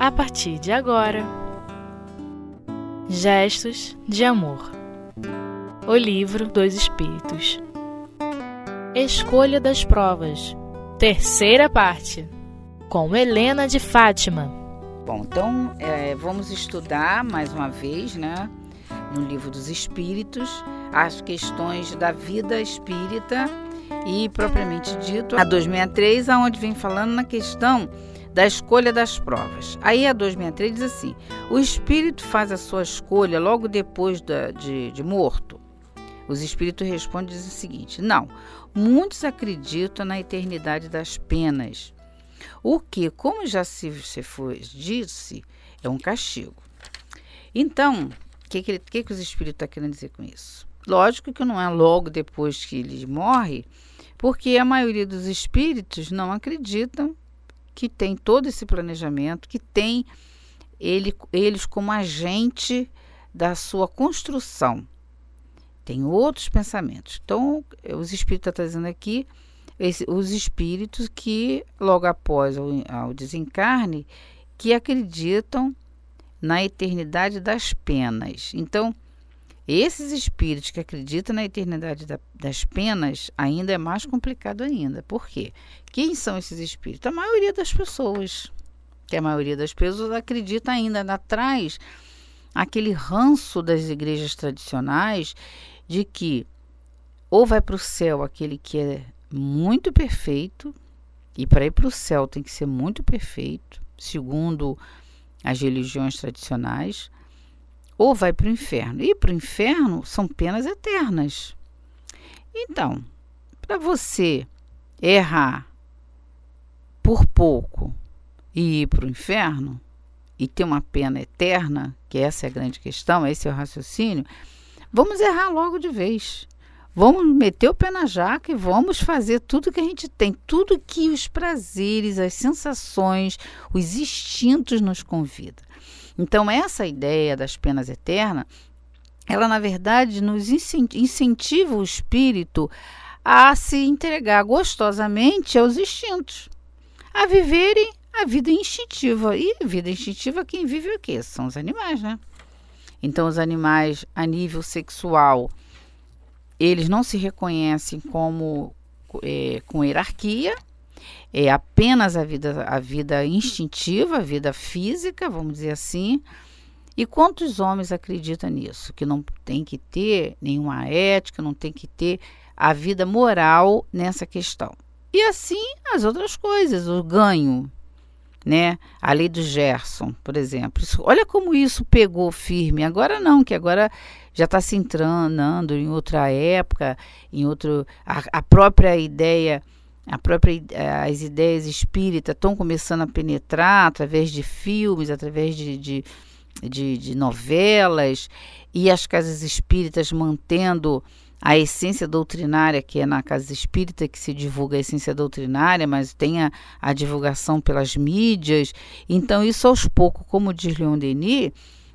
a partir de agora. Gestos de Amor. O Livro dos Espíritos. Escolha das Provas. Terceira parte. Com Helena de Fátima. Bom, então é, vamos estudar mais uma vez, né, no Livro dos Espíritos, as questões da vida espírita e, propriamente dito, a 263, aonde vem falando na questão da escolha das provas. Aí a 263 diz assim: o espírito faz a sua escolha logo depois da, de, de morto. Os espíritos respondem o seguinte: não, muitos acreditam na eternidade das penas, o que, como já se, se foi, disse, é um castigo. Então, o que, que, que, que os espíritos estão tá querendo dizer com isso? Lógico que não é logo depois que ele morre, porque a maioria dos espíritos não acreditam que tem todo esse planejamento, que tem ele, eles como agente da sua construção. Tem outros pensamentos. Então, os espíritos estão trazendo aqui esse, os espíritos que, logo após o, o desencarne, que acreditam na eternidade das penas. Então, esses espíritos que acreditam na eternidade da, das penas ainda é mais complicado ainda. Por quê? Quem são esses espíritos? A maioria das pessoas. Que a maioria das pessoas acredita ainda atrás aquele ranço das igrejas tradicionais de que ou vai para o céu aquele que é muito perfeito, e para ir para o céu tem que ser muito perfeito, segundo as religiões tradicionais, ou vai para o inferno. E para o inferno são penas eternas. Então, para você errar por pouco e ir para o inferno e ter uma pena eterna, que essa é a grande questão, esse é o raciocínio, vamos errar logo de vez. Vamos meter o pé na jaca e vamos fazer tudo que a gente tem, tudo que os prazeres, as sensações, os instintos nos convidam. Então, essa ideia das penas eternas, ela na verdade nos incentiva o espírito a se entregar gostosamente aos instintos, a viverem a vida instintiva. E vida instintiva, quem vive o quê? São os animais, né? Então, os animais a nível sexual, eles não se reconhecem como é, com hierarquia, é apenas a vida, a vida instintiva, a vida física, vamos dizer assim. E quantos homens acreditam nisso? Que não tem que ter nenhuma ética, não tem que ter a vida moral nessa questão. E assim as outras coisas, o ganho, né? A lei do Gerson, por exemplo. Isso, olha como isso pegou firme. Agora não, que agora já está se entrando em outra época, em outro a, a própria ideia a própria, as ideias espíritas estão começando a penetrar através de filmes, através de, de, de, de novelas, e as casas espíritas mantendo a essência doutrinária, que é na casa espírita que se divulga a essência doutrinária, mas tem a, a divulgação pelas mídias. Então, isso aos poucos, como diz Leon Denis,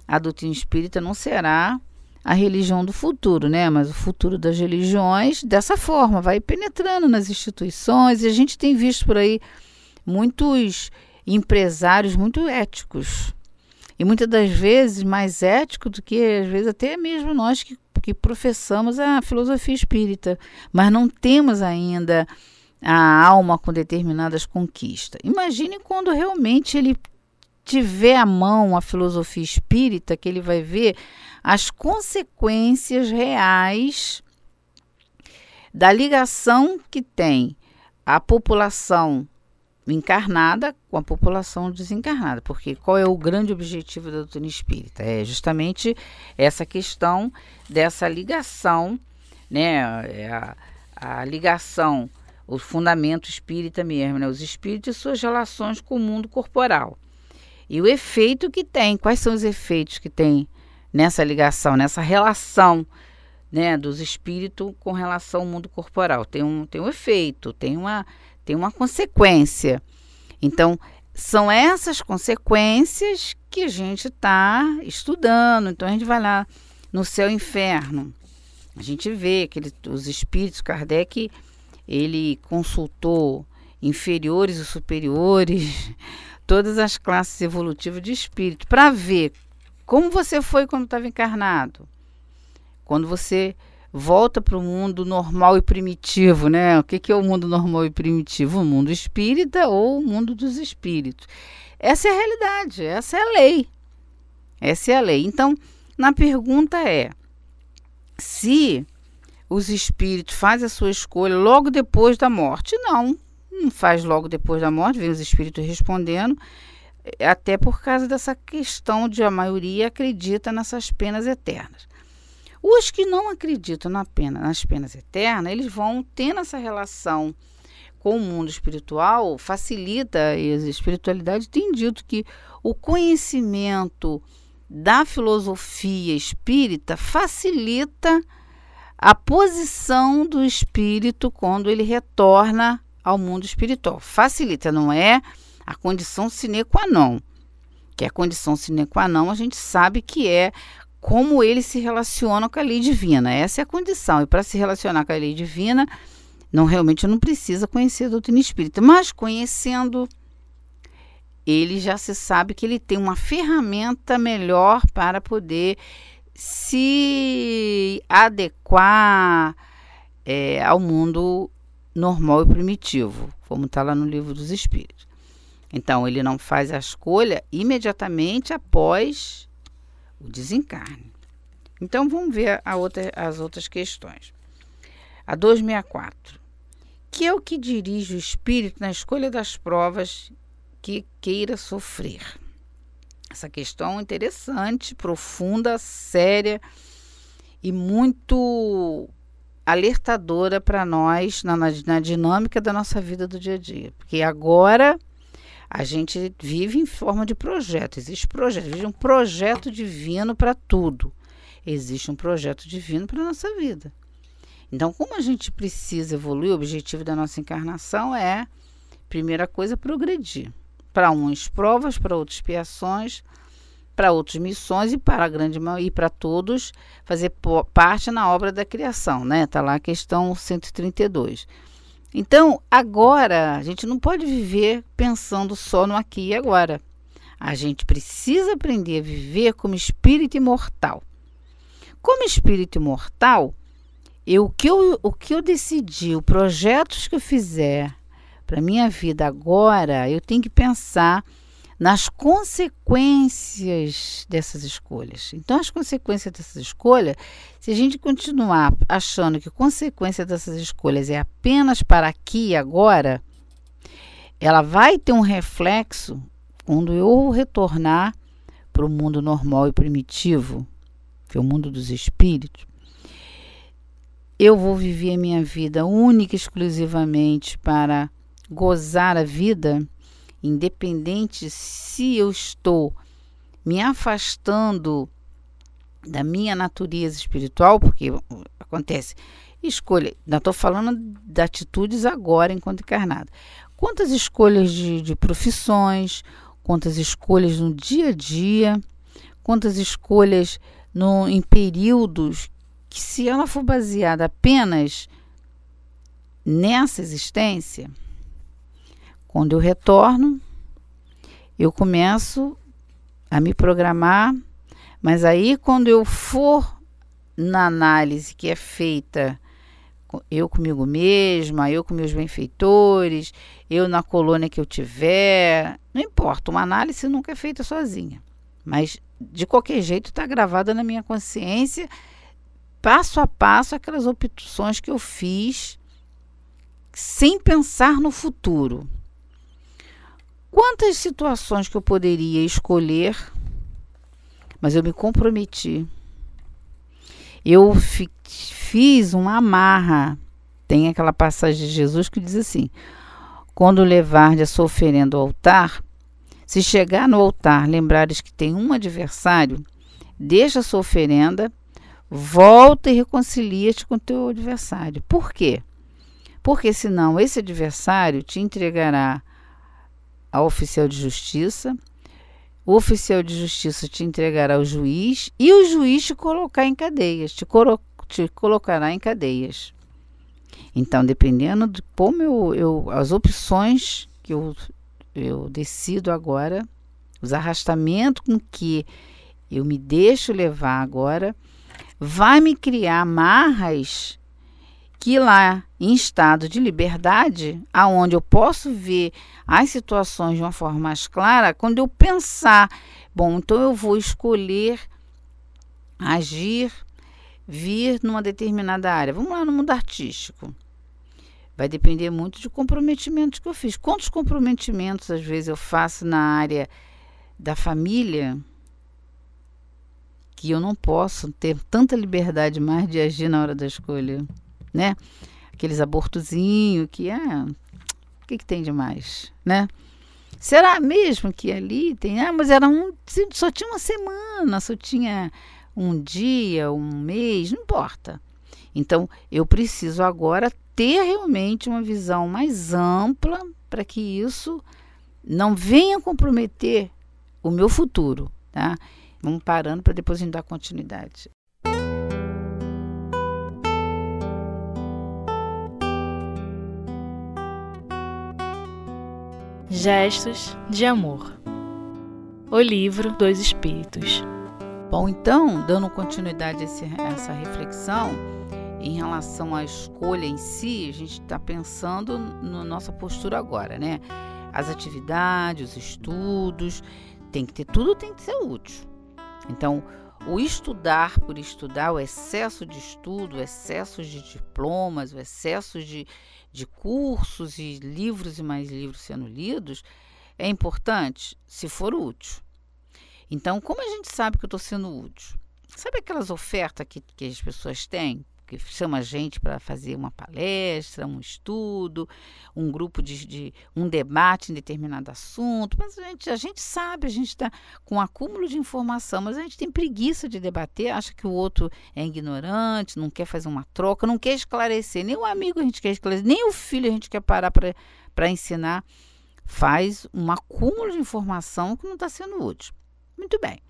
a doutrina espírita não será a religião do futuro, né? Mas o futuro das religiões dessa forma vai penetrando nas instituições e a gente tem visto por aí muitos empresários muito éticos e muitas das vezes mais éticos do que às vezes até mesmo nós que, que professamos a filosofia espírita, mas não temos ainda a alma com determinadas conquistas. Imagine quando realmente ele tiver à mão a filosofia espírita, que ele vai ver as consequências reais da ligação que tem a população encarnada com a população desencarnada. Porque qual é o grande objetivo da doutrina espírita? É justamente essa questão dessa ligação, né? É a, a ligação, o fundamento espírita mesmo, né? Os espíritos e suas relações com o mundo corporal. E o efeito que tem, quais são os efeitos que tem nessa ligação, nessa relação né, dos espíritos com relação ao mundo corporal? Tem um, tem um efeito, tem uma, tem uma consequência. Então, são essas consequências que a gente está estudando. Então, a gente vai lá no céu e inferno. A gente vê que ele, os espíritos, Kardec, ele consultou inferiores e superiores, todas as classes evolutivas de espírito, para ver como você foi quando estava encarnado. Quando você volta para o mundo normal e primitivo, né? O que, que é o mundo normal e primitivo? O mundo espírita ou o mundo dos espíritos. Essa é a realidade, essa é a lei. Essa é a lei. Então, na pergunta é: se os espíritos fazem a sua escolha logo depois da morte? Não, não faz logo depois da morte, vem os espíritos respondendo, até por causa dessa questão de a maioria acredita nessas penas eternas. Os que não acreditam na pena, nas penas eternas, eles vão tendo essa relação com o mundo espiritual, facilita, a espiritualidade tem dito que o conhecimento da filosofia espírita facilita a posição do espírito quando ele retorna ao mundo espiritual. Facilita, não é a condição sine qua non. Que a condição sine qua non a gente sabe que é como ele se relaciona com a lei divina. Essa é a condição. E para se relacionar com a lei divina, não realmente não precisa conhecer a doutrina espírita, mas conhecendo ele já se sabe que ele tem uma ferramenta melhor para poder se adequar é, ao mundo normal e primitivo, como está lá no livro dos Espíritos. Então, ele não faz a escolha imediatamente após o desencarne. Então vamos ver outra, as outras questões. A 264. Que é o que dirige o espírito na escolha das provas que queira sofrer? Essa questão interessante, profunda, séria e muito alertadora para nós na, na dinâmica da nossa vida do dia a dia. Porque agora a gente vive em forma de projeto. Existe projeto, existe um projeto divino para tudo. Existe um projeto divino para a nossa vida. Então, como a gente precisa evoluir, o objetivo da nossa encarnação é, primeira coisa, progredir. Para uns provas, para outros expiações, para outros missões e para a grande e para todos fazer parte na obra da criação, né? Tá lá a questão 132. Então, agora, a gente não pode viver pensando só no aqui e agora. A gente precisa aprender a viver como espírito imortal. Como espírito imortal, eu, o, que eu, o que eu decidi, os projetos que eu fizer para minha vida agora, eu tenho que pensar nas consequências dessas escolhas. Então, as consequências dessas escolhas, se a gente continuar achando que consequência dessas escolhas é apenas para aqui e agora, ela vai ter um reflexo quando eu retornar para o mundo normal e primitivo, que é o mundo dos espíritos. Eu vou viver a minha vida única e exclusivamente para gozar a vida independente se eu estou me afastando da minha natureza espiritual, porque acontece, escolha, não estou falando de atitudes agora enquanto encarnado. Quantas escolhas de, de profissões, quantas escolhas no dia a dia, quantas escolhas no, em períodos que, se ela for baseada apenas nessa existência, quando eu retorno, eu começo a me programar, mas aí quando eu for na análise que é feita eu comigo mesma, eu com meus benfeitores, eu na colônia que eu tiver, não importa, uma análise nunca é feita sozinha, mas de qualquer jeito está gravada na minha consciência, passo a passo, aquelas opções que eu fiz sem pensar no futuro. Quantas situações que eu poderia escolher, mas eu me comprometi. Eu fi, fiz uma amarra. Tem aquela passagem de Jesus que diz assim: Quando levar a sua oferenda ao altar, se chegar no altar, lembrares que tem um adversário, deixa a sua oferenda, volta e reconcilia-te com teu adversário. Por quê? Porque senão esse adversário te entregará ao oficial de justiça, o oficial de justiça te entregará ao juiz e o juiz te colocar em cadeias, te, colo te colocará em cadeias. Então, dependendo de como eu, eu as opções que eu eu decido agora, os arrastamentos com que eu me deixo levar agora, vai me criar marras que lá em estado de liberdade, aonde eu posso ver as situações de uma forma mais clara, quando eu pensar, bom, então eu vou escolher agir, vir numa determinada área. Vamos lá no mundo artístico. Vai depender muito de comprometimentos que eu fiz. Quantos comprometimentos às vezes eu faço na área da família que eu não posso ter tanta liberdade mais de agir na hora da escolha, né? Aqueles abortozinhos que é, o que, que tem de mais, né? Será mesmo que ali tem? Ah, mas era um, só tinha uma semana, só tinha um dia, um mês, não importa. Então, eu preciso agora ter realmente uma visão mais ampla para que isso não venha comprometer o meu futuro, tá? Vamos parando para depois a gente dar continuidade. Gestos de Amor O Livro dos Espíritos Bom, então, dando continuidade a, essa reflexão, em relação à escolha em si, a gente está pensando na nossa postura agora, né? As atividades, os estudos, tem que ter tudo, tem que ser útil. Então, o estudar por estudar, o excesso de estudo, o excesso de diplomas, o excesso de, de cursos e livros e mais livros sendo lidos, é importante se for útil. Então, como a gente sabe que eu estou sendo útil? Sabe aquelas ofertas que, que as pessoas têm? Que chama a gente para fazer uma palestra, um estudo, um grupo de, de, um debate em determinado assunto, mas a gente, a gente sabe, a gente está com um acúmulo de informação, mas a gente tem preguiça de debater, acha que o outro é ignorante, não quer fazer uma troca, não quer esclarecer, nem o amigo a gente quer esclarecer, nem o filho a gente quer parar para ensinar. Faz um acúmulo de informação que não está sendo útil. Muito bem.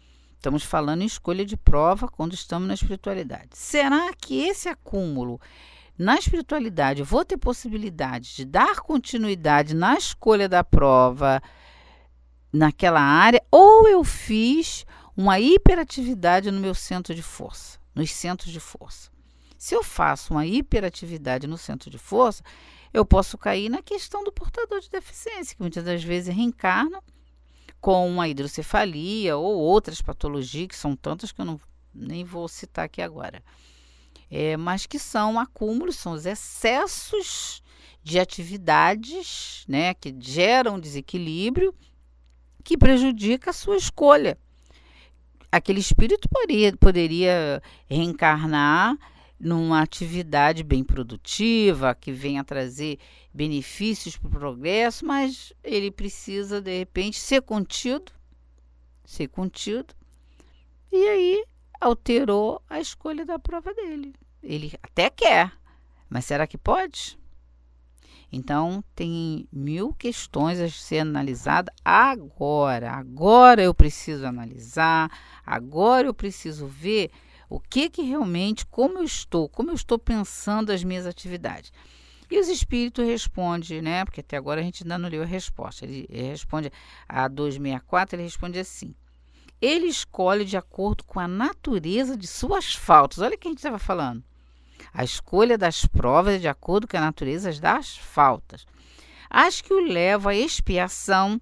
Estamos falando em escolha de prova quando estamos na espiritualidade. Será que esse acúmulo na espiritualidade eu vou ter possibilidade de dar continuidade na escolha da prova naquela área ou eu fiz uma hiperatividade no meu centro de força, nos centros de força? Se eu faço uma hiperatividade no centro de força, eu posso cair na questão do portador de deficiência, que muitas das vezes reencarna com uma hidrocefalia ou outras patologias, que são tantas que eu não, nem vou citar aqui agora. É, mas que são acúmulos, são os excessos de atividades né, que geram desequilíbrio que prejudica a sua escolha. Aquele espírito poderia, poderia reencarnar numa atividade bem produtiva, que venha trazer benefícios para o progresso, mas ele precisa, de repente, ser contido, ser contido, e aí alterou a escolha da prova dele. Ele até quer, mas será que pode? Então, tem mil questões a ser analisada agora. Agora eu preciso analisar, agora eu preciso ver o que que realmente, como eu estou, como eu estou pensando as minhas atividades. E os espíritos respondem, né? Porque até agora a gente ainda não leu a resposta. Ele, ele responde a 264, ele responde assim: Ele escolhe de acordo com a natureza de suas faltas. Olha o que a gente estava falando. A escolha das provas é de acordo com a natureza das faltas. As que o levam à expiação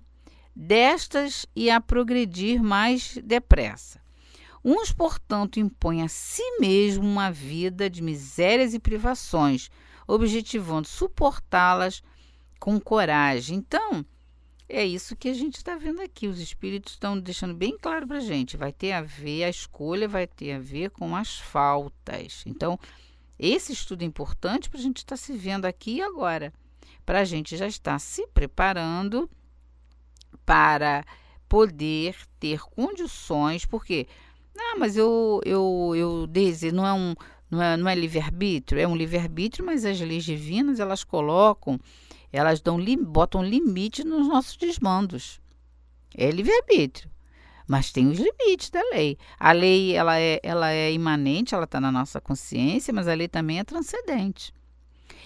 destas e a progredir mais depressa. Uns, portanto, impõem a si mesmo uma vida de misérias e privações, objetivando suportá-las com coragem. Então, é isso que a gente está vendo aqui. Os espíritos estão deixando bem claro para a gente. Vai ter a ver, a escolha vai ter a ver com as faltas. Então, esse estudo é importante para a gente estar tá se vendo aqui e agora. Para a gente já estar se preparando para poder ter condições, porque ah, mas eu, eu, eu dese, não é um não é, não é livre-arbítrio, é um livre-arbítrio, mas as leis divinas elas colocam, elas dão botam limite nos nossos desmandos. É livre-arbítrio, mas tem os limites da lei. A lei ela é, ela é imanente, ela está na nossa consciência, mas a lei também é transcendente.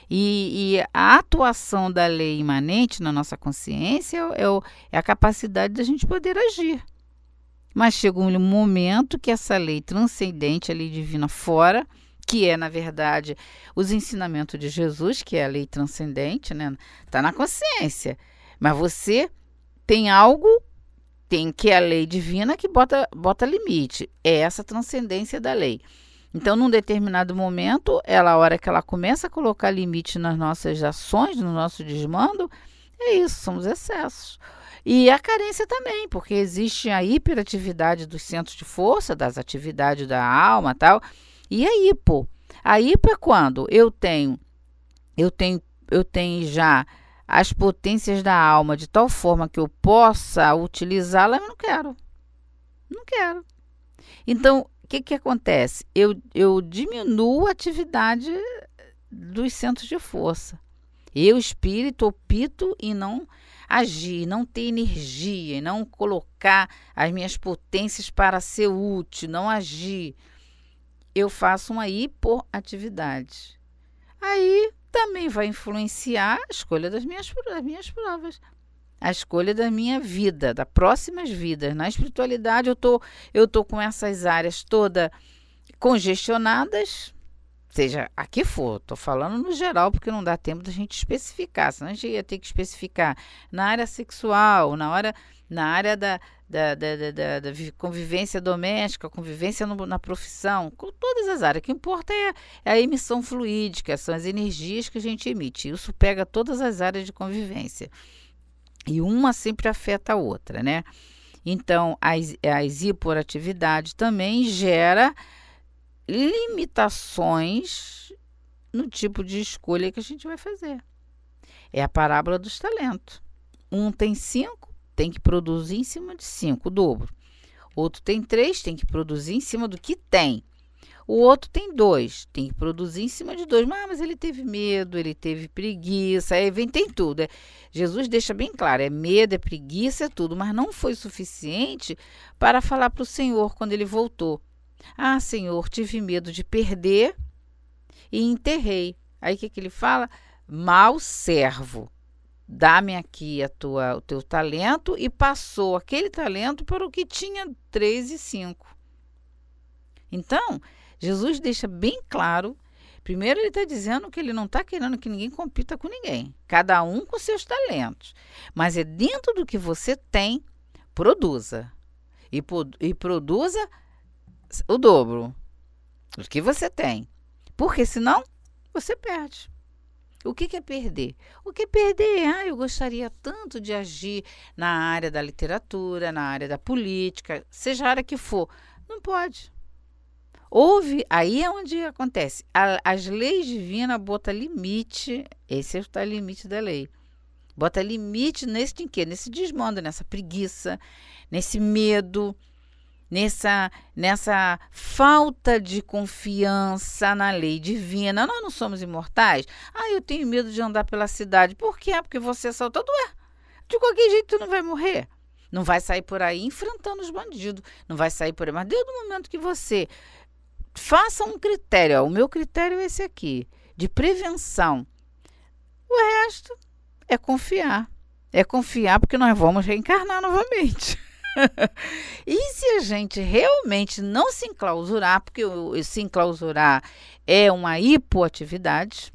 E, e, a atuação da lei imanente na nossa consciência é, o, é a capacidade da gente poder agir. Mas chega um momento que essa lei transcendente, a lei divina fora, que é, na verdade, os ensinamentos de Jesus, que é a lei transcendente, né? Está na consciência. Mas você tem algo, tem que é a lei divina que bota, bota limite. É essa transcendência da lei. Então, num determinado momento, ela, a hora que ela começa a colocar limite nas nossas ações, no nosso desmando, é isso, são os excessos. E a carência também, porque existe a hiperatividade dos centros de força, das atividades da alma tal. E a hipo? A hipo é quando eu tenho, eu tenho, eu tenho já as potências da alma de tal forma que eu possa utilizá-la, mas não quero. Não quero. Então, o que, que acontece? Eu, eu diminuo a atividade dos centros de força. Eu, espírito, opto e não agir, não ter energia, não colocar as minhas potências para ser útil, não agir. Eu faço uma hipoatividade. Aí também vai influenciar a escolha das minhas, das minhas provas a escolha da minha vida, das próximas vidas. Na espiritualidade, eu tô, eu tô com essas áreas todas congestionadas, seja a que for, estou falando no geral, porque não dá tempo da gente especificar, senão a gente ia ter que especificar na área sexual, na, hora, na área da, da, da, da, da convivência doméstica, convivência no, na profissão, com todas as áreas. O que importa é, é a emissão fluídica, são as energias que a gente emite. Isso pega todas as áreas de convivência. E uma sempre afeta a outra, né? Então, as, as hiperatividades também gera limitações no tipo de escolha que a gente vai fazer. É a parábola dos talentos. Um tem cinco, tem que produzir em cima de cinco, o dobro. Outro tem três, tem que produzir em cima do que tem. O outro tem dois, tem que produzir em cima de dois. Mas, mas ele teve medo, ele teve preguiça, aí vem, tem tudo. É, Jesus deixa bem claro: é medo, é preguiça, é tudo, mas não foi suficiente para falar para o Senhor quando ele voltou. Ah, Senhor, tive medo de perder e enterrei. Aí o que, que ele fala? Mal servo. Dá-me aqui a tua, o teu talento e passou aquele talento para o que tinha três e cinco. Então, Jesus deixa bem claro. Primeiro, ele está dizendo que ele não está querendo que ninguém compita com ninguém, cada um com seus talentos. Mas é dentro do que você tem, produza. E, e produza o dobro do que você tem. Porque senão você perde. O que, é perder? O que é perder? Ah, eu gostaria tanto de agir na área da literatura, na área da política, seja a área que for. Não pode. Houve, aí é onde acontece. A, as leis divinas botam limite, esse é o limite da lei. Bota limite nesse em quê? Nesse desmando, nessa preguiça, nesse medo, nessa, nessa falta de confiança na lei divina. Nós não somos imortais? Ah, eu tenho medo de andar pela cidade. Por quê? Porque você é assaltado. Ué, de qualquer jeito tu não vai morrer. Não vai sair por aí enfrentando os bandidos. Não vai sair por aí. Mas desde o momento que você faça um critério. Ó, o meu critério é esse aqui, de prevenção. O resto é confiar. É confiar porque nós vamos reencarnar novamente. e se a gente realmente não se enclausurar, porque se enclausurar é uma hipoatividade,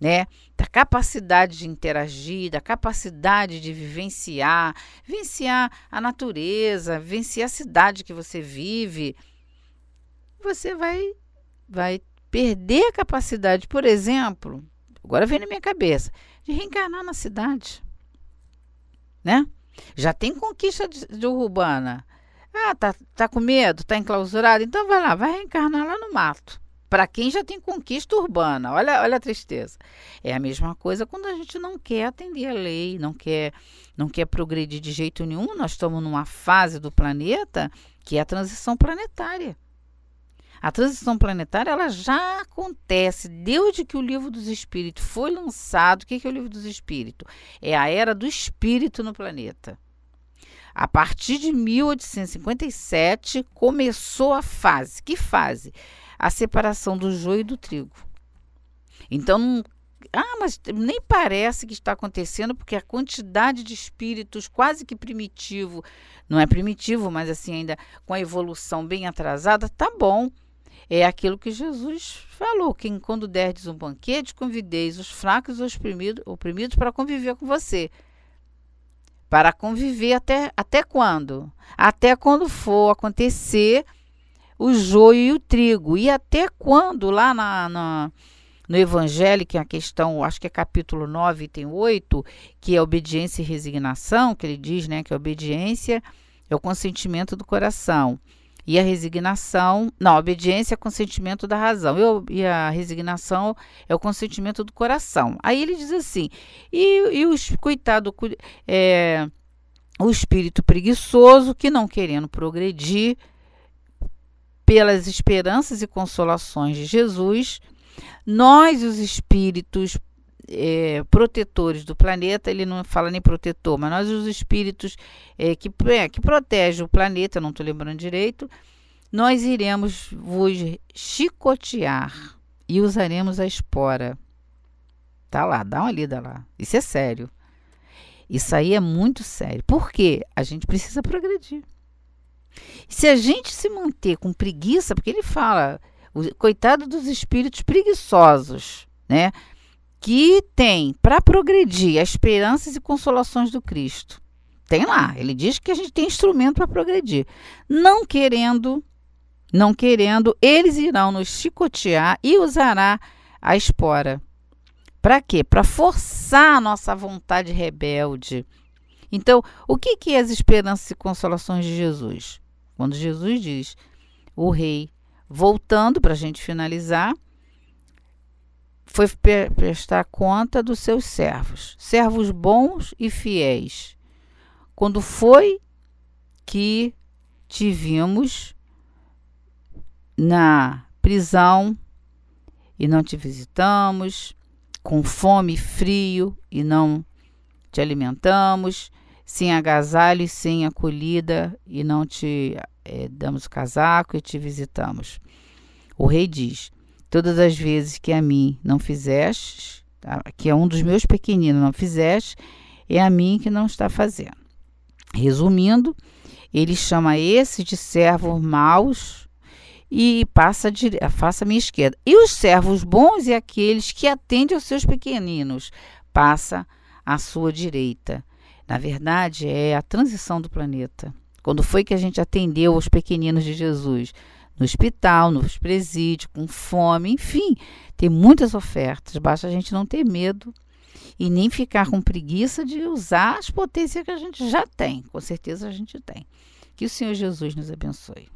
né? Da capacidade de interagir, da capacidade de vivenciar, vivenciar a natureza, vivenciar a cidade que você vive, você vai, vai perder a capacidade, por exemplo, agora vem na minha cabeça, de reencarnar na cidade. Né? Já tem conquista de, de urbana. Ah, tá, tá com medo, tá enclausurado? Então vai lá, vai reencarnar lá no mato. Para quem já tem conquista urbana, olha, olha a tristeza. É a mesma coisa quando a gente não quer atender a lei, não quer, não quer progredir de jeito nenhum. Nós estamos numa fase do planeta que é a transição planetária. A transição planetária ela já acontece desde que o livro dos espíritos foi lançado. O que é o livro dos espíritos? É a era do espírito no planeta. A partir de 1857 começou a fase. Que fase? A separação do joio e do trigo. Então, Ah, mas nem parece que está acontecendo, porque a quantidade de espíritos quase que primitivo, não é primitivo, mas assim, ainda com a evolução bem atrasada, tá bom. É aquilo que Jesus falou: que quando derdes um banquete, convideis os fracos e os oprimidos, oprimidos para conviver com você. Para conviver até, até quando? Até quando for acontecer o joio e o trigo. E até quando, lá na, na no Evangelho, que é a questão, acho que é capítulo 9, item 8, que é obediência e resignação, que ele diz né, que a obediência é o consentimento do coração. E a resignação, não, a obediência é consentimento da razão. E, a resignação é o consentimento do coração. Aí ele diz assim: e, e os coitado, é, o espírito preguiçoso que não querendo progredir pelas esperanças e consolações de Jesus, nós, os espíritos é, protetores do planeta, ele não fala nem protetor, mas nós, os espíritos é, que, é, que protegem o planeta, não estou lembrando direito, nós iremos vos chicotear e usaremos a espora. Tá lá, dá uma lida lá. Isso é sério. Isso aí é muito sério. Por quê? A gente precisa progredir. Se a gente se manter com preguiça, porque ele fala, o, coitado dos espíritos preguiçosos, né? Que tem para progredir as esperanças e consolações do Cristo. Tem lá, ele diz que a gente tem instrumento para progredir. Não querendo, não querendo, eles irão nos chicotear e usará a espora. Para quê? Para forçar a nossa vontade rebelde. Então, o que, que é as esperanças e consolações de Jesus? Quando Jesus diz, o rei, voltando para a gente finalizar, foi prestar conta dos seus servos, servos bons e fiéis. Quando foi que te vimos na prisão e não te visitamos, com fome e frio e não te alimentamos, sem agasalho e sem acolhida e não te é, damos casaco e te visitamos. O rei diz: Todas as vezes que a mim não fizeste, tá? que a um dos meus pequeninos não fizeste, é a mim que não está fazendo. Resumindo, ele chama esses de servos maus e passa a faça minha esquerda. E os servos bons e aqueles que atendem aos seus pequeninos, passa à sua direita. Na verdade, é a transição do planeta. Quando foi que a gente atendeu aos pequeninos de Jesus? No hospital, nos presídios, com fome, enfim, tem muitas ofertas. Basta a gente não ter medo e nem ficar com preguiça de usar as potências que a gente já tem. Com certeza a gente tem. Que o Senhor Jesus nos abençoe.